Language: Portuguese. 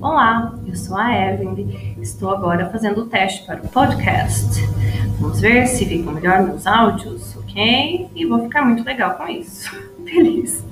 Olá, eu sou a Evelyn, estou agora fazendo o teste para o podcast. Vamos ver se ficam melhor meus áudios, ok? E vou ficar muito legal com isso. Feliz!